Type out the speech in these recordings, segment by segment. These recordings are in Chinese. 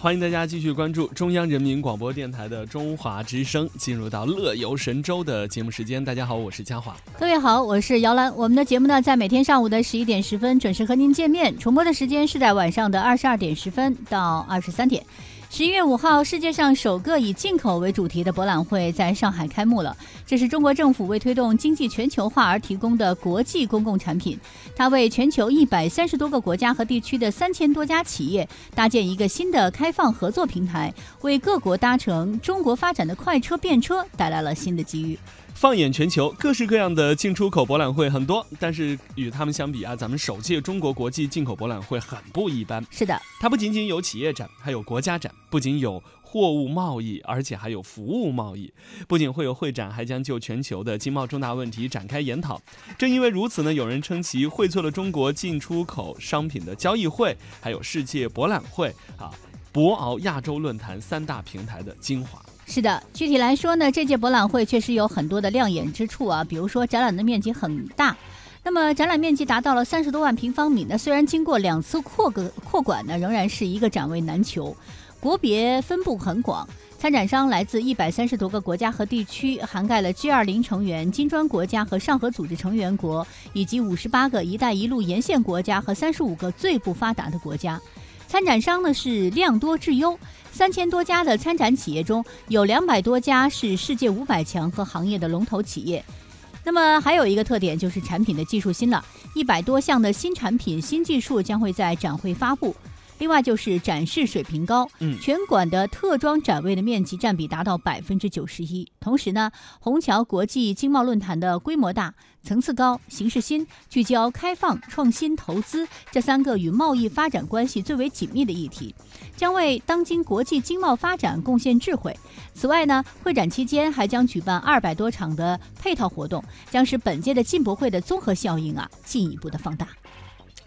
欢迎大家继续关注中央人民广播电台的中华之声，进入到乐游神州的节目时间。大家好，我是嘉华。各位好，我是姚兰。我们的节目呢，在每天上午的十一点十分准时和您见面，重播的时间是在晚上的二十二点十分到二十三点。十一月五号，世界上首个以进口为主题的博览会在上海开幕了。这是中国政府为推动经济全球化而提供的国际公共产品，它为全球一百三十多个国家和地区的三千多家企业搭建一个新的开放合作平台，为各国搭乘中国发展的快车便车带来了新的机遇。放眼全球，各式各样的进出口博览会很多，但是与他们相比啊，咱们首届中国国际进口博览会很不一般。是的，它不仅仅有企业展，还有国家展；不仅有货物贸易，而且还有服务贸易。不仅会有会展，还将就全球的经贸重大问题展开研讨。正因为如此呢，有人称其荟萃了中国进出口商品的交易会，还有世界博览会啊，博鳌亚洲论坛三大平台的精华。是的，具体来说呢，这届博览会确实有很多的亮眼之处啊，比如说展览的面积很大，那么展览面积达到了三十多万平方米，那虽然经过两次扩个扩馆呢，仍然是一个展位难求。国别分布很广，参展商来自一百三十多个国家和地区，涵盖了 G 二零成员、金砖国家和上合组织成员国，以及五十八个“一带一路”沿线国家和三十五个最不发达的国家。参展商呢是量多质优，三千多家的参展企业中有两百多家是世界五百强和行业的龙头企业。那么还有一个特点就是产品的技术新了，一百多项的新产品、新技术将会在展会发布。另外就是展示水平高，嗯，全馆的特装展位的面积占比达到百分之九十一。同时呢，虹桥国际经贸论坛的规模大、层次高、形式新，聚焦开放、创新、投资这三个与贸易发展关系最为紧密的议题，将为当今国际经贸发展贡献智慧。此外呢，会展期间还将举办二百多场的配套活动，将使本届的进博会的综合效应啊进一步的放大。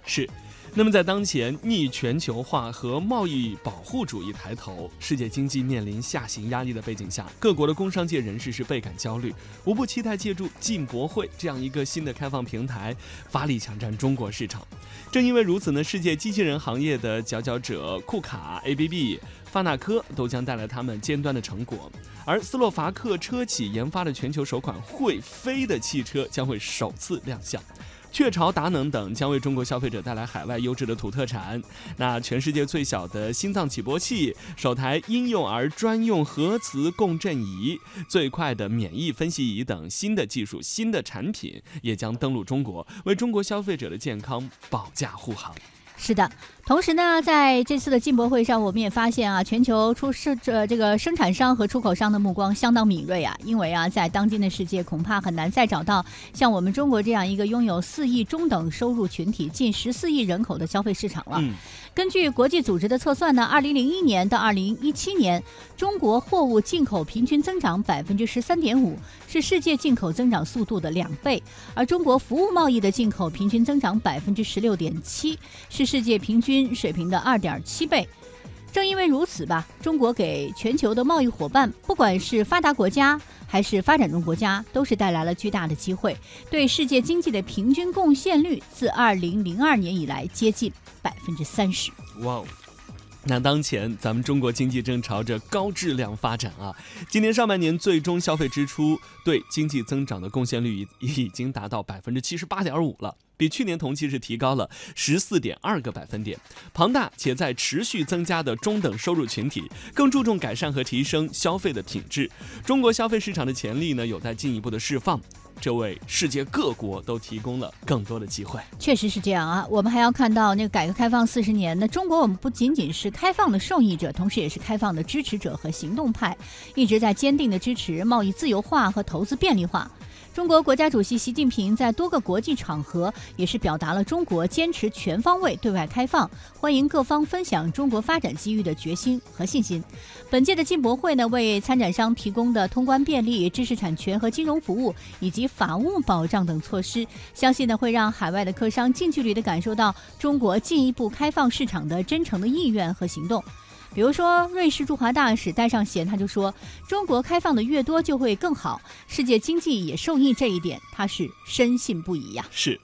是。那么，在当前逆全球化和贸易保护主义抬头、世界经济面临下行压力的背景下，各国的工商界人士是倍感焦虑，无不期待借助进博会这样一个新的开放平台，发力抢占中国市场。正因为如此呢，世界机器人行业的佼佼者库卡、ABB、发那科都将带来他们尖端的成果，而斯洛伐克车企研发的全球首款会飞的汽车将会首次亮相。雀巢、达能等将为中国消费者带来海外优质的土特产。那全世界最小的心脏起搏器、首台婴幼儿专用核磁共振仪、最快的免疫分析仪等新的技术、新的产品也将登陆中国，为中国消费者的健康保驾护航。是的，同时呢，在这次的进博会上，我们也发现啊，全球出生这这个生产商和出口商的目光相当敏锐啊，因为啊，在当今的世界，恐怕很难再找到像我们中国这样一个拥有四亿中等收入群体、近十四亿人口的消费市场了。根据国际组织的测算呢，二零零一年到二零一七年，中国货物进口平均增长百分之十三点五，是世界进口增长速度的两倍；而中国服务贸易的进口平均增长百分之十六点七，是世界平均水平的二点七倍。正因为如此吧，中国给全球的贸易伙伴，不管是发达国家还是发展中国家，都是带来了巨大的机会。对世界经济的平均贡献率，自二零零二年以来接近百分之三十。哇哦！那当前咱们中国经济正朝着高质量发展啊！今年上半年最终消费支出对经济增长的贡献率已已经达到百分之七十八点五了，比去年同期是提高了十四点二个百分点。庞大且在持续增加的中等收入群体，更注重改善和提升消费的品质。中国消费市场的潜力呢，有待进一步的释放。这为世界各国都提供了更多的机会。确实是这样啊！我们还要看到，那个改革开放四十年，那中国我们不仅仅是开放的受益者，同时也是开放的支持者和行动派，一直在坚定的支持贸易自由化和投资便利化。中国国家主席习近平在多个国际场合也是表达了中国坚持全方位对外开放、欢迎各方分享中国发展机遇的决心和信心。本届的进博会呢，为参展商提供的通关便利、知识产权和金融服务以及法务保障等措施，相信呢会让海外的客商近距离地感受到中国进一步开放市场的真诚的意愿和行动。比如说，瑞士驻华大使戴尚贤他就说：“中国开放的越多就会更好，世界经济也受益这一点，他是深信不疑呀。”是。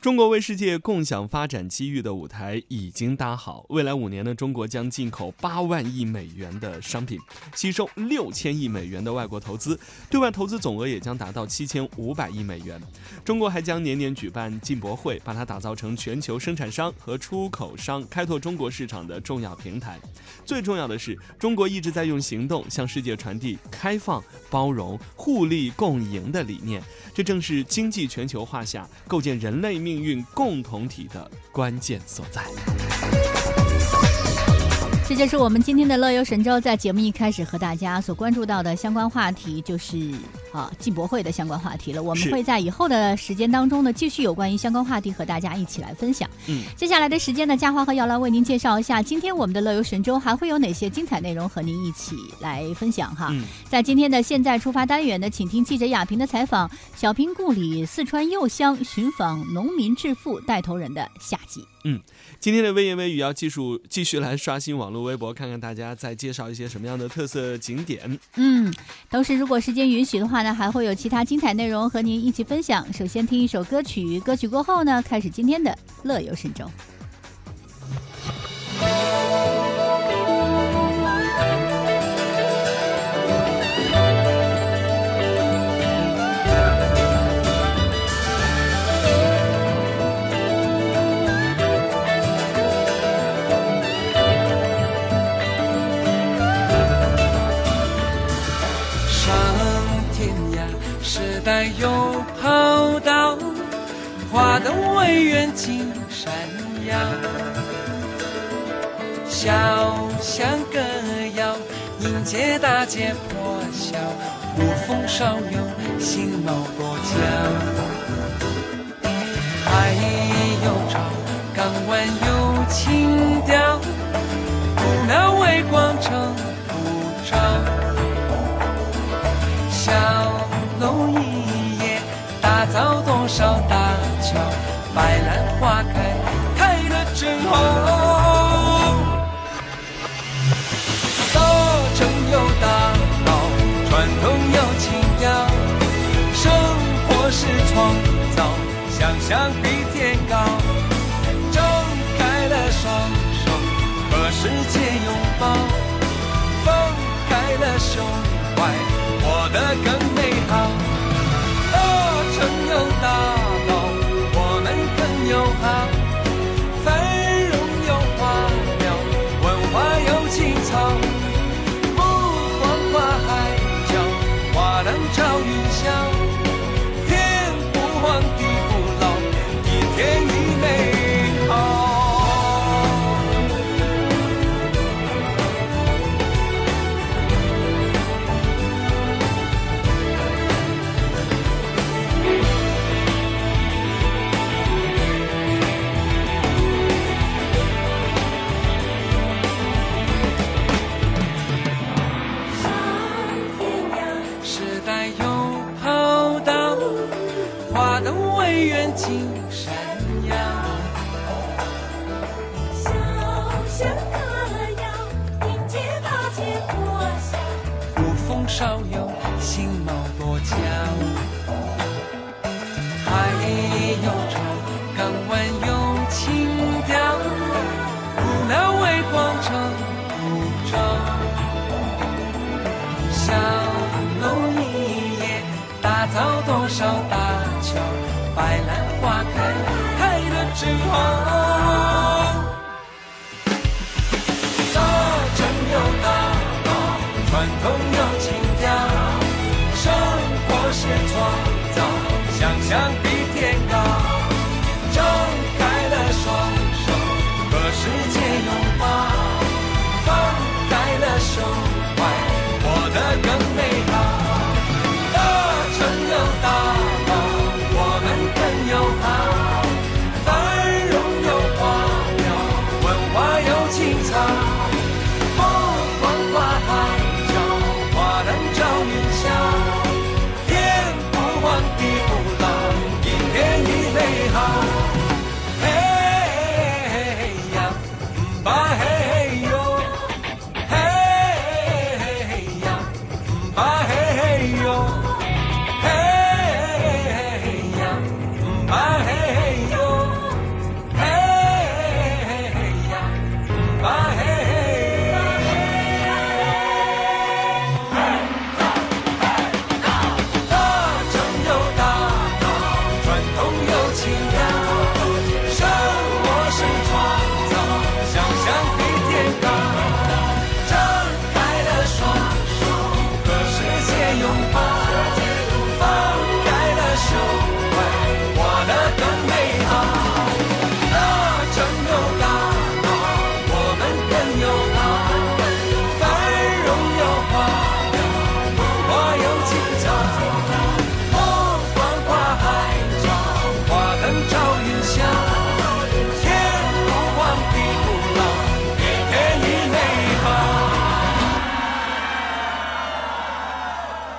中国为世界共享发展机遇的舞台已经搭好，未来五年呢，中国将进口八万亿美元的商品，吸收六千亿美元的外国投资，对外投资总额也将达到七千五百亿美元。中国还将年年举办进博会，把它打造成全球生产商和出口商开拓中国市场的重要平台。最重要的是，中国一直在用行动向世界传递开放、包容、互利共赢的理念，这正是经济全球化下构建人类命。命运共同体的关键所在。这就是我们今天的乐游神州，在节目一开始和大家所关注到的相关话题，就是啊进博会的相关话题了。我们会在以后的时间当中呢，继续有关于相关话题和大家一起来分享。嗯，接下来的时间呢，嘉华和姚兰为您介绍一下，今天我们的乐游神州还会有哪些精彩内容和您一起来分享哈。在今天的现在出发单元呢，请听记者亚平的采访，小平故里四川柚乡寻访农民致富带头人的下集。嗯，今天的微言微语要继续继续来刷新网络微博，看看大家在介绍一些什么样的特色景点。嗯，同时如果时间允许的话呢，还会有其他精彩内容和您一起分享。首先听一首歌曲，歌曲过后呢，开始今天的乐游神州。为远近山摇，小巷歌谣迎接大街破晓，古风少有新貌多娇，海有潮，港湾有情调，古庙为广城铺照，小楼一夜。打造多少大想象江歌谣，迎接大千国祥。古风少有，新貌多娇。海有船，港湾有情调。古老为广场舞照。小楼一夜，打造多少大桥？白兰花开，开得正好。天高，张开了双手和世界拥抱，放开了胸怀，活得更美好。大城有大道，我们更友好，繁荣有花鸟，文化有青草。